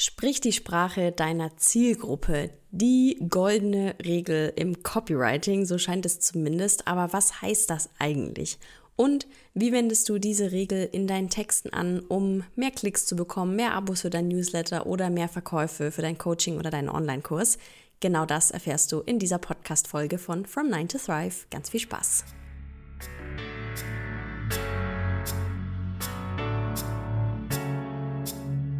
Sprich die Sprache deiner Zielgruppe. Die goldene Regel im Copywriting, so scheint es zumindest. Aber was heißt das eigentlich? Und wie wendest du diese Regel in deinen Texten an, um mehr Klicks zu bekommen, mehr Abos für dein Newsletter oder mehr Verkäufe für dein Coaching oder deinen Online-Kurs? Genau das erfährst du in dieser Podcast-Folge von From 9 to Thrive. Ganz viel Spaß!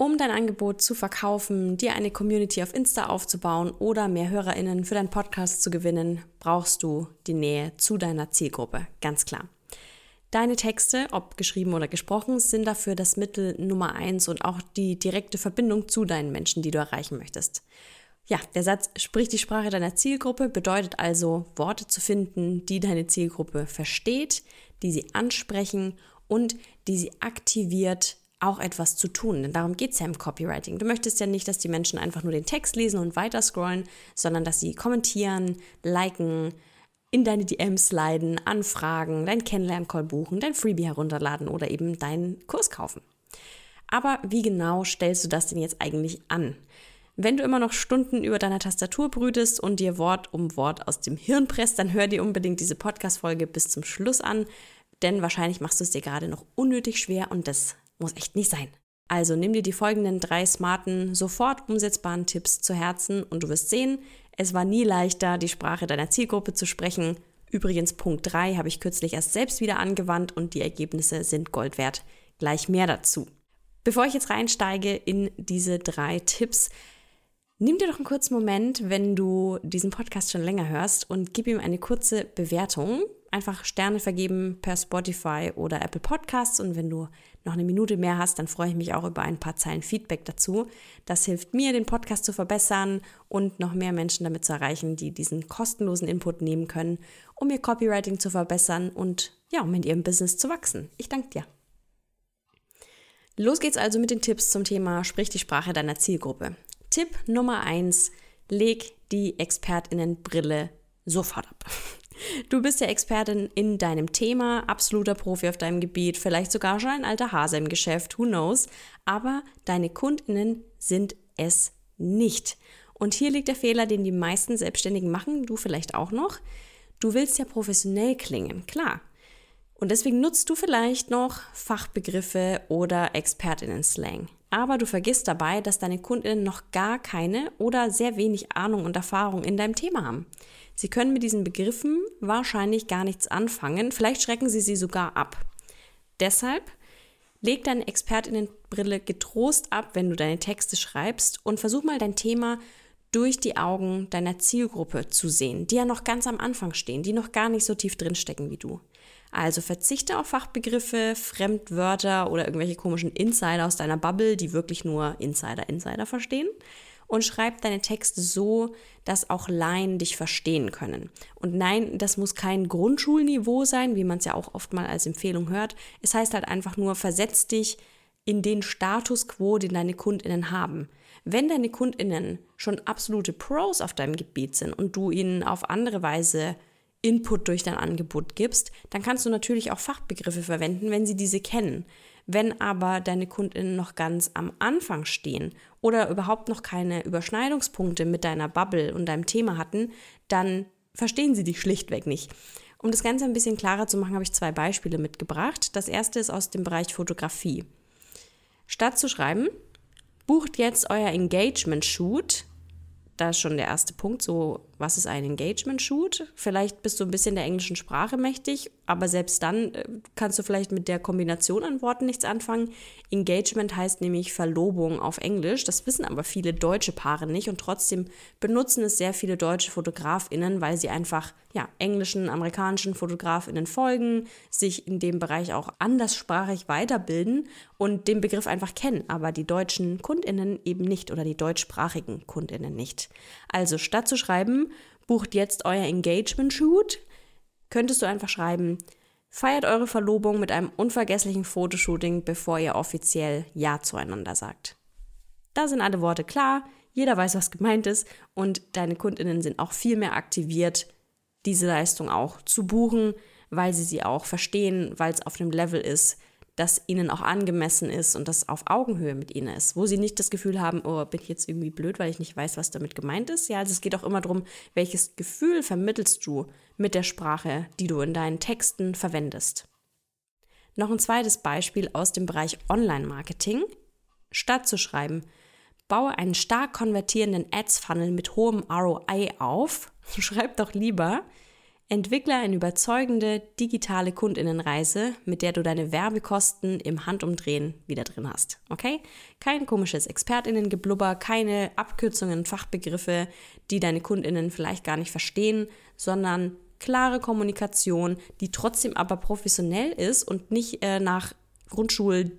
Um dein Angebot zu verkaufen, dir eine Community auf Insta aufzubauen oder mehr HörerInnen für deinen Podcast zu gewinnen, brauchst du die Nähe zu deiner Zielgruppe. Ganz klar. Deine Texte, ob geschrieben oder gesprochen, sind dafür das Mittel Nummer eins und auch die direkte Verbindung zu deinen Menschen, die du erreichen möchtest. Ja, der Satz sprich die Sprache deiner Zielgruppe bedeutet also, Worte zu finden, die deine Zielgruppe versteht, die sie ansprechen und die sie aktiviert auch etwas zu tun. Denn darum geht es ja im Copywriting. Du möchtest ja nicht, dass die Menschen einfach nur den Text lesen und weiter scrollen, sondern dass sie kommentieren, liken, in deine DMs sliden, anfragen, dein Kennenlern-Call buchen, dein Freebie herunterladen oder eben deinen Kurs kaufen. Aber wie genau stellst du das denn jetzt eigentlich an? Wenn du immer noch Stunden über deiner Tastatur brütest und dir Wort um Wort aus dem Hirn presst, dann hör dir unbedingt diese Podcast-Folge bis zum Schluss an, denn wahrscheinlich machst du es dir gerade noch unnötig schwer und das muss echt nicht sein. Also nimm dir die folgenden drei smarten, sofort umsetzbaren Tipps zu Herzen und du wirst sehen, es war nie leichter, die Sprache deiner Zielgruppe zu sprechen. Übrigens Punkt 3 habe ich kürzlich erst selbst wieder angewandt und die Ergebnisse sind Gold wert. Gleich mehr dazu. Bevor ich jetzt reinsteige in diese drei Tipps, nimm dir doch einen kurzen Moment, wenn du diesen Podcast schon länger hörst und gib ihm eine kurze Bewertung einfach Sterne vergeben per Spotify oder Apple Podcasts. Und wenn du noch eine Minute mehr hast, dann freue ich mich auch über ein paar Zeilen Feedback dazu. Das hilft mir, den Podcast zu verbessern und noch mehr Menschen damit zu erreichen, die diesen kostenlosen Input nehmen können, um ihr Copywriting zu verbessern und ja, um in ihrem Business zu wachsen. Ich danke dir. Los geht's also mit den Tipps zum Thema Sprich die Sprache deiner Zielgruppe. Tipp Nummer eins: Leg die Expertinnenbrille sofort ab. Du bist ja Expertin in deinem Thema, absoluter Profi auf deinem Gebiet, vielleicht sogar schon ein alter Hase im Geschäft, who knows. Aber deine Kundinnen sind es nicht. Und hier liegt der Fehler, den die meisten Selbstständigen machen, du vielleicht auch noch. Du willst ja professionell klingen, klar. Und deswegen nutzt du vielleicht noch Fachbegriffe oder Expertinnen-Slang. Aber du vergisst dabei, dass deine Kundinnen noch gar keine oder sehr wenig Ahnung und Erfahrung in deinem Thema haben. Sie können mit diesen Begriffen wahrscheinlich gar nichts anfangen, vielleicht schrecken sie sie sogar ab. Deshalb leg deine Expertinnenbrille getrost ab, wenn du deine Texte schreibst und versuch mal dein Thema durch die Augen deiner Zielgruppe zu sehen, die ja noch ganz am Anfang stehen, die noch gar nicht so tief drinstecken wie du. Also verzichte auf Fachbegriffe, Fremdwörter oder irgendwelche komischen Insider aus deiner Bubble, die wirklich nur Insider, Insider verstehen und schreib deine Texte so, dass auch Laien dich verstehen können. Und nein, das muss kein Grundschulniveau sein, wie man es ja auch oft mal als Empfehlung hört. Es heißt halt einfach nur, versetz dich in den Status quo, den deine Kundinnen haben. Wenn deine Kundinnen schon absolute Pros auf deinem Gebiet sind und du ihnen auf andere Weise Input durch dein Angebot gibst, dann kannst du natürlich auch Fachbegriffe verwenden, wenn sie diese kennen. Wenn aber deine Kundinnen noch ganz am Anfang stehen oder überhaupt noch keine Überschneidungspunkte mit deiner Bubble und deinem Thema hatten, dann verstehen sie dich schlichtweg nicht. Um das Ganze ein bisschen klarer zu machen, habe ich zwei Beispiele mitgebracht. Das erste ist aus dem Bereich Fotografie. Statt zu schreiben, bucht jetzt euer Engagement-Shoot, da ist schon der erste Punkt, so was ist ein Engagement-Shoot? Vielleicht bist du ein bisschen der englischen Sprache mächtig, aber selbst dann äh, kannst du vielleicht mit der Kombination an Worten nichts anfangen. Engagement heißt nämlich Verlobung auf Englisch. Das wissen aber viele deutsche Paare nicht und trotzdem benutzen es sehr viele deutsche FotografInnen, weil sie einfach ja, englischen, amerikanischen FotografInnen folgen, sich in dem Bereich auch anderssprachig weiterbilden und den Begriff einfach kennen, aber die deutschen KundInnen eben nicht oder die deutschsprachigen KundInnen nicht. Also statt zu schreiben, bucht jetzt euer Engagement-Shoot, könntest du einfach schreiben, feiert eure Verlobung mit einem unvergesslichen Fotoshooting, bevor ihr offiziell Ja zueinander sagt. Da sind alle Worte klar, jeder weiß, was gemeint ist und deine KundInnen sind auch viel mehr aktiviert, diese Leistung auch zu buchen, weil sie sie auch verstehen, weil es auf einem Level ist, das ihnen auch angemessen ist und das auf Augenhöhe mit ihnen ist, wo sie nicht das Gefühl haben, oh, bin ich jetzt irgendwie blöd, weil ich nicht weiß, was damit gemeint ist. Ja, also es geht auch immer darum, welches Gefühl vermittelst du mit der Sprache, die du in deinen Texten verwendest. Noch ein zweites Beispiel aus dem Bereich Online-Marketing. Statt zu schreiben, baue einen stark konvertierenden Ads-Funnel mit hohem ROI auf, schreib doch lieber, Entwickle eine überzeugende digitale Kundinnenreise, mit der du deine Werbekosten im Handumdrehen wieder drin hast. Okay? Kein komisches Expertinnengeblubber, keine Abkürzungen, Fachbegriffe, die deine Kundinnen vielleicht gar nicht verstehen, sondern klare Kommunikation, die trotzdem aber professionell ist und nicht äh, nach Grundschul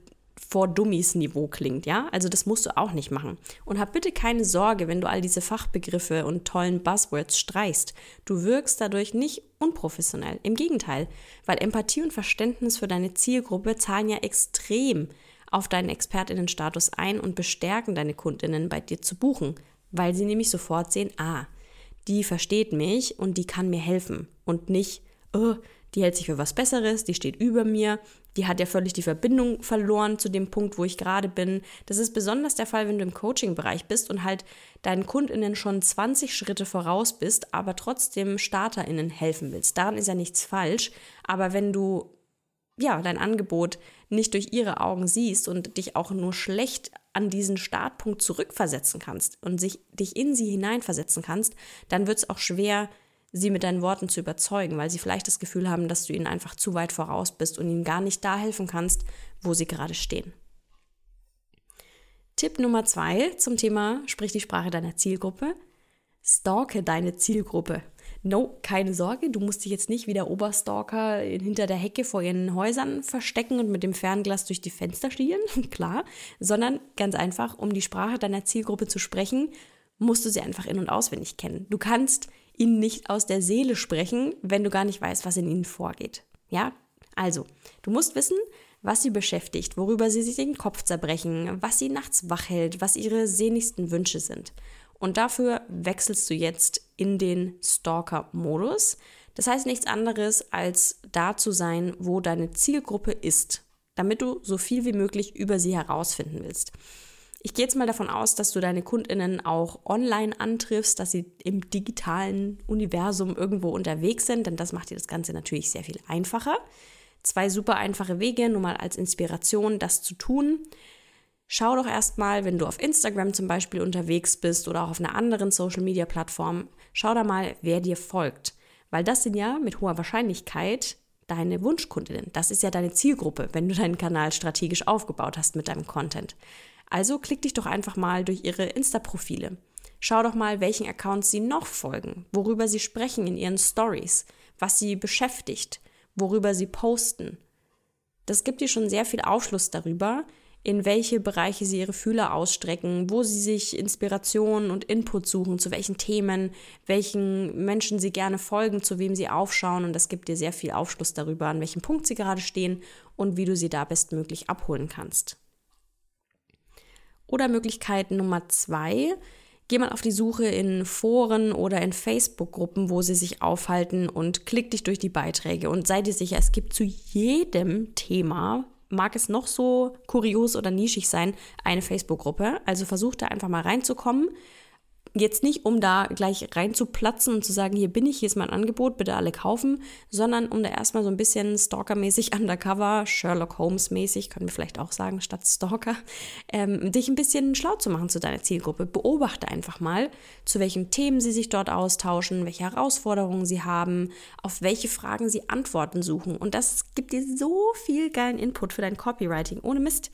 vor Dummies Niveau klingt, ja? Also das musst du auch nicht machen. Und hab bitte keine Sorge, wenn du all diese Fachbegriffe und tollen Buzzwords streichst. Du wirkst dadurch nicht unprofessionell. Im Gegenteil, weil Empathie und Verständnis für deine Zielgruppe zahlen ja extrem auf deinen Expertinnenstatus ein und bestärken deine Kundinnen bei dir zu buchen, weil sie nämlich sofort sehen, ah, die versteht mich und die kann mir helfen und nicht, oh, die hält sich für was Besseres, die steht über mir, die hat ja völlig die Verbindung verloren zu dem Punkt, wo ich gerade bin. Das ist besonders der Fall, wenn du im Coaching-Bereich bist und halt deinen KundInnen schon 20 Schritte voraus bist, aber trotzdem StarterInnen helfen willst. Daran ist ja nichts falsch. Aber wenn du ja, dein Angebot nicht durch ihre Augen siehst und dich auch nur schlecht an diesen Startpunkt zurückversetzen kannst und sich, dich in sie hineinversetzen kannst, dann wird es auch schwer, sie mit deinen Worten zu überzeugen, weil sie vielleicht das Gefühl haben, dass du ihnen einfach zu weit voraus bist und ihnen gar nicht da helfen kannst, wo sie gerade stehen. Tipp Nummer zwei zum Thema Sprich die Sprache deiner Zielgruppe. Stalke deine Zielgruppe. No, keine Sorge, du musst dich jetzt nicht wie der Oberstalker hinter der Hecke vor ihren Häusern verstecken und mit dem Fernglas durch die Fenster schielen, klar, sondern ganz einfach, um die Sprache deiner Zielgruppe zu sprechen, musst du sie einfach in- und auswendig kennen. Du kannst ihnen nicht aus der Seele sprechen, wenn du gar nicht weißt, was in ihnen vorgeht. Ja? Also, du musst wissen, was sie beschäftigt, worüber sie sich den Kopf zerbrechen, was sie nachts wach hält, was ihre sehnlichsten Wünsche sind. Und dafür wechselst du jetzt in den Stalker-Modus. Das heißt nichts anderes, als da zu sein, wo deine Zielgruppe ist, damit du so viel wie möglich über sie herausfinden willst. Ich gehe jetzt mal davon aus, dass du deine Kundinnen auch online antriffst, dass sie im digitalen Universum irgendwo unterwegs sind, denn das macht dir das Ganze natürlich sehr viel einfacher. Zwei super einfache Wege, nur mal als Inspiration, das zu tun. Schau doch erstmal, wenn du auf Instagram zum Beispiel unterwegs bist oder auch auf einer anderen Social-Media-Plattform, schau da mal, wer dir folgt. Weil das sind ja mit hoher Wahrscheinlichkeit deine Wunschkundinnen. Das ist ja deine Zielgruppe, wenn du deinen Kanal strategisch aufgebaut hast mit deinem Content. Also klick dich doch einfach mal durch ihre Insta-Profile. Schau doch mal, welchen Accounts sie noch folgen, worüber sie sprechen in ihren Stories, was sie beschäftigt, worüber sie posten. Das gibt dir schon sehr viel Aufschluss darüber, in welche Bereiche sie ihre Fühler ausstrecken, wo sie sich Inspiration und Input suchen, zu welchen Themen, welchen Menschen sie gerne folgen, zu wem sie aufschauen. Und das gibt dir sehr viel Aufschluss darüber, an welchem Punkt sie gerade stehen und wie du sie da bestmöglich abholen kannst. Oder Möglichkeit Nummer zwei, geh mal auf die Suche in Foren oder in Facebook-Gruppen, wo sie sich aufhalten und klick dich durch die Beiträge und sei dir sicher, es gibt zu jedem Thema, mag es noch so kurios oder nischig sein, eine Facebook-Gruppe. Also versuch da einfach mal reinzukommen. Jetzt nicht, um da gleich reinzuplatzen und zu sagen, hier bin ich, hier ist mein Angebot, bitte alle kaufen, sondern um da erstmal so ein bisschen Stalker-mäßig undercover, Sherlock Holmes-mäßig, können wir vielleicht auch sagen, statt Stalker, ähm, dich ein bisschen schlau zu machen zu deiner Zielgruppe. Beobachte einfach mal, zu welchen Themen sie sich dort austauschen, welche Herausforderungen sie haben, auf welche Fragen sie Antworten suchen. Und das gibt dir so viel geilen Input für dein Copywriting. Ohne Mist.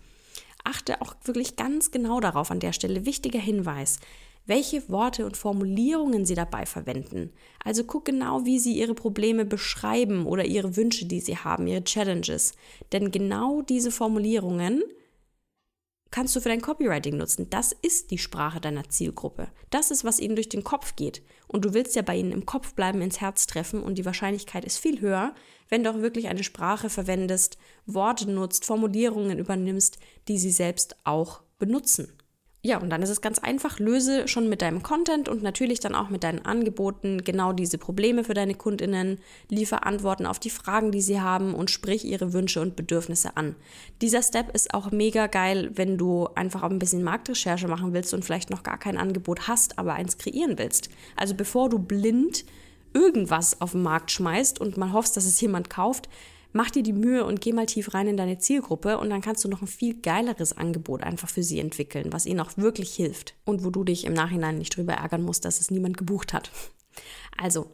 Achte auch wirklich ganz genau darauf an der Stelle. Wichtiger Hinweis welche Worte und Formulierungen sie dabei verwenden. Also guck genau, wie sie ihre Probleme beschreiben oder ihre Wünsche, die sie haben, ihre Challenges. Denn genau diese Formulierungen kannst du für dein Copywriting nutzen. Das ist die Sprache deiner Zielgruppe. Das ist, was ihnen durch den Kopf geht. Und du willst ja bei ihnen im Kopf bleiben, ins Herz treffen und die Wahrscheinlichkeit ist viel höher, wenn du auch wirklich eine Sprache verwendest, Worte nutzt, Formulierungen übernimmst, die sie selbst auch benutzen. Ja, und dann ist es ganz einfach, löse schon mit deinem Content und natürlich dann auch mit deinen Angeboten genau diese Probleme für deine Kundinnen, liefer Antworten auf die Fragen, die sie haben und sprich ihre Wünsche und Bedürfnisse an. Dieser Step ist auch mega geil, wenn du einfach auch ein bisschen Marktrecherche machen willst und vielleicht noch gar kein Angebot hast, aber eins kreieren willst. Also bevor du blind irgendwas auf den Markt schmeißt und mal hoffst, dass es jemand kauft, mach dir die Mühe und geh mal tief rein in deine Zielgruppe und dann kannst du noch ein viel geileres Angebot einfach für sie entwickeln, was ihnen auch wirklich hilft und wo du dich im Nachhinein nicht drüber ärgern musst, dass es niemand gebucht hat. Also,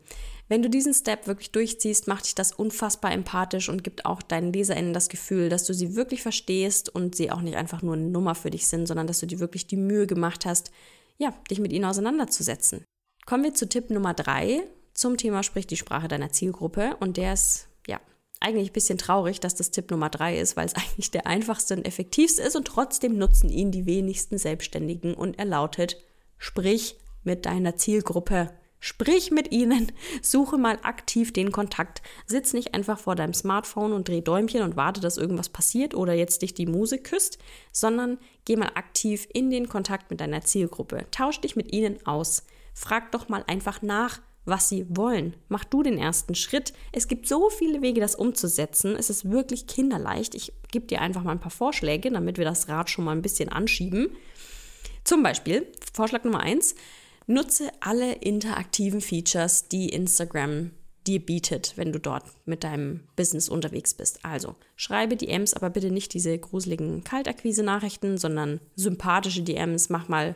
wenn du diesen Step wirklich durchziehst, macht dich das unfassbar empathisch und gibt auch deinen LeserInnen das Gefühl, dass du sie wirklich verstehst und sie auch nicht einfach nur eine Nummer für dich sind, sondern dass du dir wirklich die Mühe gemacht hast, ja, dich mit ihnen auseinanderzusetzen. Kommen wir zu Tipp Nummer drei zum Thema Sprich die Sprache deiner Zielgruppe und der ist, ja, eigentlich ein bisschen traurig, dass das Tipp Nummer drei ist, weil es eigentlich der einfachste und effektivste ist und trotzdem nutzen ihn die wenigsten Selbstständigen und er lautet, sprich mit deiner Zielgruppe. Sprich mit ihnen, suche mal aktiv den Kontakt. Sitz nicht einfach vor deinem Smartphone und dreh Däumchen und warte, dass irgendwas passiert oder jetzt dich die Muse küsst, sondern geh mal aktiv in den Kontakt mit deiner Zielgruppe. Tausch dich mit ihnen aus. Frag doch mal einfach nach, was sie wollen. Mach du den ersten Schritt. Es gibt so viele Wege, das umzusetzen. Es ist wirklich kinderleicht. Ich gebe dir einfach mal ein paar Vorschläge, damit wir das Rad schon mal ein bisschen anschieben. Zum Beispiel, Vorschlag Nummer eins, nutze alle interaktiven Features, die Instagram dir bietet, wenn du dort mit deinem Business unterwegs bist. Also schreibe DMs, aber bitte nicht diese gruseligen Kaltakquise-Nachrichten, sondern sympathische DMs. Mach mal,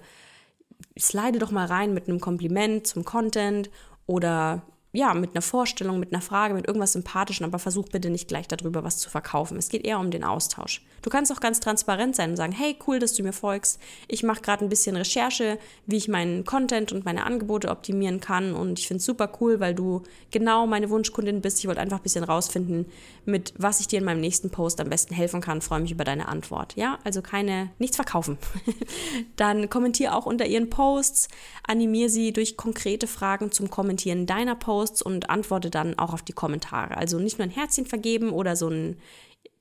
slide doch mal rein mit einem Kompliment zum Content oder ja, mit einer Vorstellung, mit einer Frage, mit irgendwas Sympathischen, aber versuch bitte nicht gleich darüber was zu verkaufen. Es geht eher um den Austausch. Du kannst auch ganz transparent sein und sagen, hey, cool, dass du mir folgst. Ich mache gerade ein bisschen Recherche, wie ich meinen Content und meine Angebote optimieren kann und ich finde es super cool, weil du genau meine Wunschkundin bist. Ich wollte einfach ein bisschen rausfinden, mit was ich dir in meinem nächsten Post am besten helfen kann. Freue mich über deine Antwort. Ja, also keine, nichts verkaufen. Dann kommentiere auch unter ihren Posts, animiere sie durch konkrete Fragen zum Kommentieren deiner Posts Posts und antworte dann auch auf die Kommentare. Also nicht nur ein Herzchen vergeben oder so ein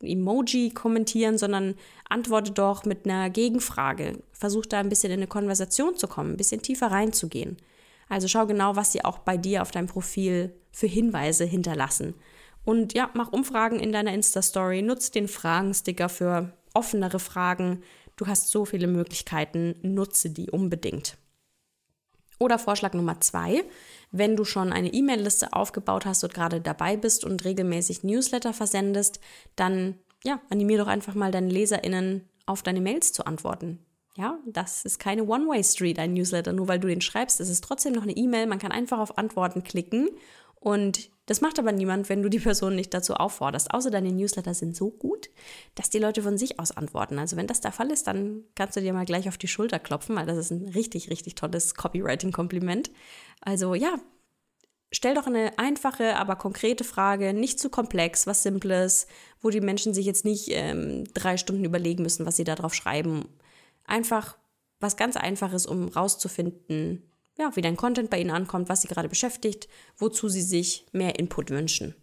Emoji kommentieren, sondern antworte doch mit einer Gegenfrage. Versuch da ein bisschen in eine Konversation zu kommen, ein bisschen tiefer reinzugehen. Also schau genau, was sie auch bei dir auf deinem Profil für Hinweise hinterlassen. Und ja, mach Umfragen in deiner Insta-Story, nutz den Fragensticker für offenere Fragen. Du hast so viele Möglichkeiten, nutze die unbedingt. Oder Vorschlag Nummer zwei, wenn du schon eine E-Mail-Liste aufgebaut hast und gerade dabei bist und regelmäßig Newsletter versendest, dann ja, animier doch einfach mal deine LeserInnen auf deine Mails zu antworten. Ja, das ist keine One-Way-Street, ein Newsletter. Nur weil du den schreibst, es ist trotzdem noch eine E-Mail. Man kann einfach auf Antworten klicken und das macht aber niemand, wenn du die Person nicht dazu aufforderst. Außer deine Newsletter sind so gut, dass die Leute von sich aus antworten. Also wenn das der Fall ist, dann kannst du dir mal gleich auf die Schulter klopfen, weil das ist ein richtig, richtig tolles Copywriting-Kompliment. Also ja, stell doch eine einfache, aber konkrete Frage, nicht zu komplex, was Simples, wo die Menschen sich jetzt nicht ähm, drei Stunden überlegen müssen, was sie da drauf schreiben. Einfach was ganz Einfaches, um rauszufinden, ja, wie dein Content bei ihnen ankommt, was sie gerade beschäftigt, wozu sie sich mehr Input wünschen.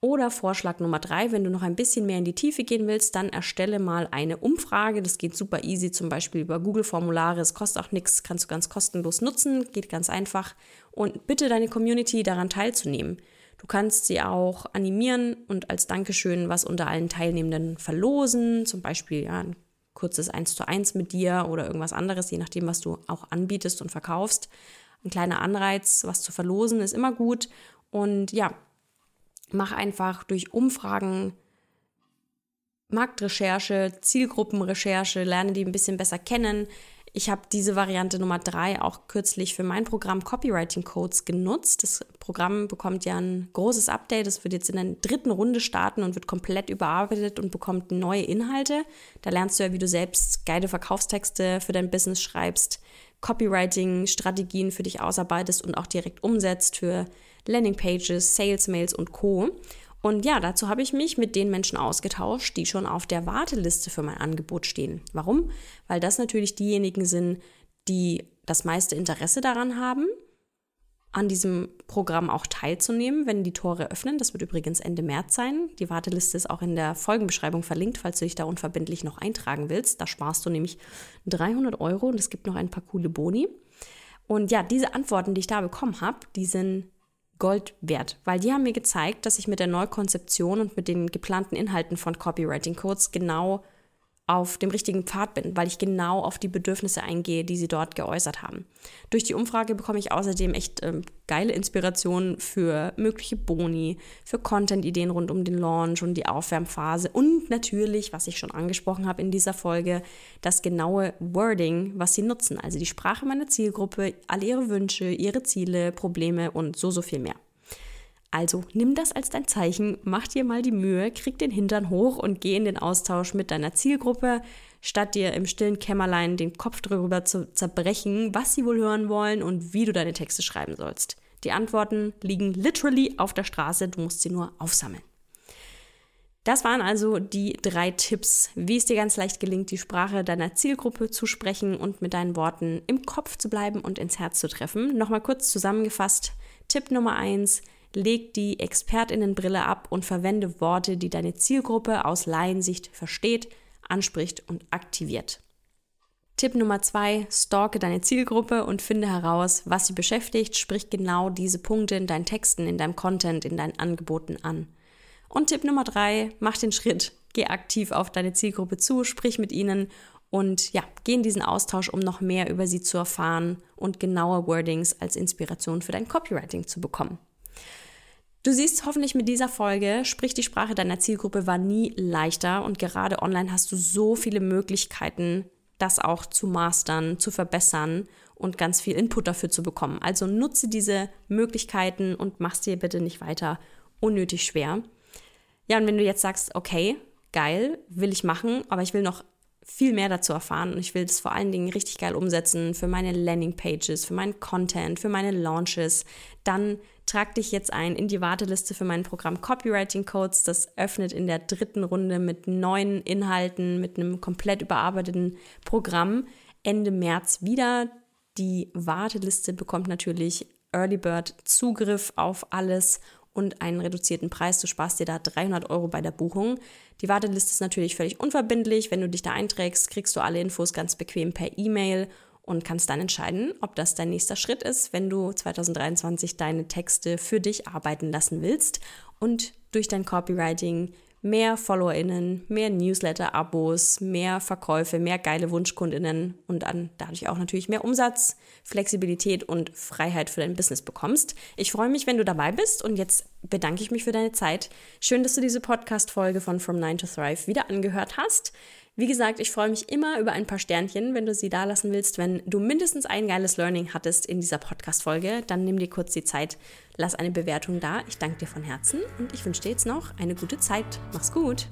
Oder Vorschlag Nummer drei, wenn du noch ein bisschen mehr in die Tiefe gehen willst, dann erstelle mal eine Umfrage. Das geht super easy, zum Beispiel über Google-Formulare. Es kostet auch nichts, kannst du ganz kostenlos nutzen, geht ganz einfach. Und bitte deine Community daran teilzunehmen. Du kannst sie auch animieren und als Dankeschön was unter allen Teilnehmenden verlosen, zum Beispiel ja, ein kurzes 1 zu 1 mit dir oder irgendwas anderes, je nachdem, was du auch anbietest und verkaufst. Ein kleiner Anreiz, was zu verlosen, ist immer gut. Und ja, mach einfach durch Umfragen Marktrecherche, Zielgruppenrecherche, lerne die ein bisschen besser kennen. Ich habe diese Variante Nummer drei auch kürzlich für mein Programm Copywriting Codes genutzt. Das Programm bekommt ja ein großes Update. Das wird jetzt in der dritten Runde starten und wird komplett überarbeitet und bekommt neue Inhalte. Da lernst du ja, wie du selbst geile Verkaufstexte für dein Business schreibst, Copywriting-Strategien für dich ausarbeitest und auch direkt umsetzt für Landingpages, Sales Mails und Co. Und ja, dazu habe ich mich mit den Menschen ausgetauscht, die schon auf der Warteliste für mein Angebot stehen. Warum? Weil das natürlich diejenigen sind, die das meiste Interesse daran haben, an diesem Programm auch teilzunehmen, wenn die Tore öffnen. Das wird übrigens Ende März sein. Die Warteliste ist auch in der Folgenbeschreibung verlinkt, falls du dich da unverbindlich noch eintragen willst. Da sparst du nämlich 300 Euro und es gibt noch ein paar coole Boni. Und ja, diese Antworten, die ich da bekommen habe, die sind Gold wert, weil die haben mir gezeigt, dass ich mit der Neukonzeption und mit den geplanten Inhalten von Copywriting Codes genau auf dem richtigen Pfad bin, weil ich genau auf die Bedürfnisse eingehe, die sie dort geäußert haben. Durch die Umfrage bekomme ich außerdem echt ähm, geile Inspirationen für mögliche Boni, für Content-Ideen rund um den Launch und die Aufwärmphase und natürlich, was ich schon angesprochen habe in dieser Folge, das genaue Wording, was sie nutzen, also die Sprache meiner Zielgruppe, alle ihre Wünsche, ihre Ziele, Probleme und so, so viel mehr. Also nimm das als dein Zeichen, mach dir mal die Mühe, krieg den Hintern hoch und geh in den Austausch mit deiner Zielgruppe, statt dir im stillen Kämmerlein den Kopf darüber zu zerbrechen, was sie wohl hören wollen und wie du deine Texte schreiben sollst. Die Antworten liegen literally auf der Straße, du musst sie nur aufsammeln. Das waren also die drei Tipps, wie es dir ganz leicht gelingt, die Sprache deiner Zielgruppe zu sprechen und mit deinen Worten im Kopf zu bleiben und ins Herz zu treffen. Nochmal kurz zusammengefasst. Tipp Nummer eins: leg die Expertinnenbrille ab und verwende Worte, die deine Zielgruppe aus Laiensicht versteht, anspricht und aktiviert. Tipp Nummer zwei, stalke deine Zielgruppe und finde heraus, was sie beschäftigt, sprich genau diese Punkte in deinen Texten, in deinem Content, in deinen Angeboten an. Und Tipp Nummer drei, mach den Schritt, geh aktiv auf deine Zielgruppe zu, sprich mit ihnen und ja, geh in diesen Austausch, um noch mehr über sie zu erfahren und genaue Wordings als Inspiration für dein Copywriting zu bekommen. Du siehst hoffentlich mit dieser Folge, sprich die Sprache deiner Zielgruppe war nie leichter und gerade online hast du so viele Möglichkeiten, das auch zu mastern, zu verbessern und ganz viel Input dafür zu bekommen. Also nutze diese Möglichkeiten und mach's dir bitte nicht weiter unnötig schwer. Ja, und wenn du jetzt sagst, okay, geil, will ich machen, aber ich will noch viel mehr dazu erfahren und ich will das vor allen Dingen richtig geil umsetzen für meine Landingpages, für meinen Content, für meine Launches, dann trag dich jetzt ein in die Warteliste für mein Programm Copywriting Codes. Das öffnet in der dritten Runde mit neuen Inhalten, mit einem komplett überarbeiteten Programm Ende März wieder. Die Warteliste bekommt natürlich Early Bird Zugriff auf alles und einen reduzierten Preis. Du sparst dir da 300 Euro bei der Buchung. Die Warteliste ist natürlich völlig unverbindlich. Wenn du dich da einträgst, kriegst du alle Infos ganz bequem per E-Mail und kannst dann entscheiden, ob das dein nächster Schritt ist, wenn du 2023 deine Texte für dich arbeiten lassen willst und durch dein Copywriting mehr FollowerInnen, mehr Newsletter-Abos, mehr Verkäufe, mehr geile WunschkundInnen und dann dadurch auch natürlich mehr Umsatz, Flexibilität und Freiheit für dein Business bekommst. Ich freue mich, wenn du dabei bist und jetzt bedanke ich mich für deine Zeit. Schön, dass du diese Podcast-Folge von From 9 to Thrive wieder angehört hast. Wie gesagt, ich freue mich immer über ein paar Sternchen, wenn du sie da lassen willst. Wenn du mindestens ein geiles Learning hattest in dieser Podcast-Folge, dann nimm dir kurz die Zeit, lass eine Bewertung da. Ich danke dir von Herzen und ich wünsche dir jetzt noch eine gute Zeit. Mach's gut!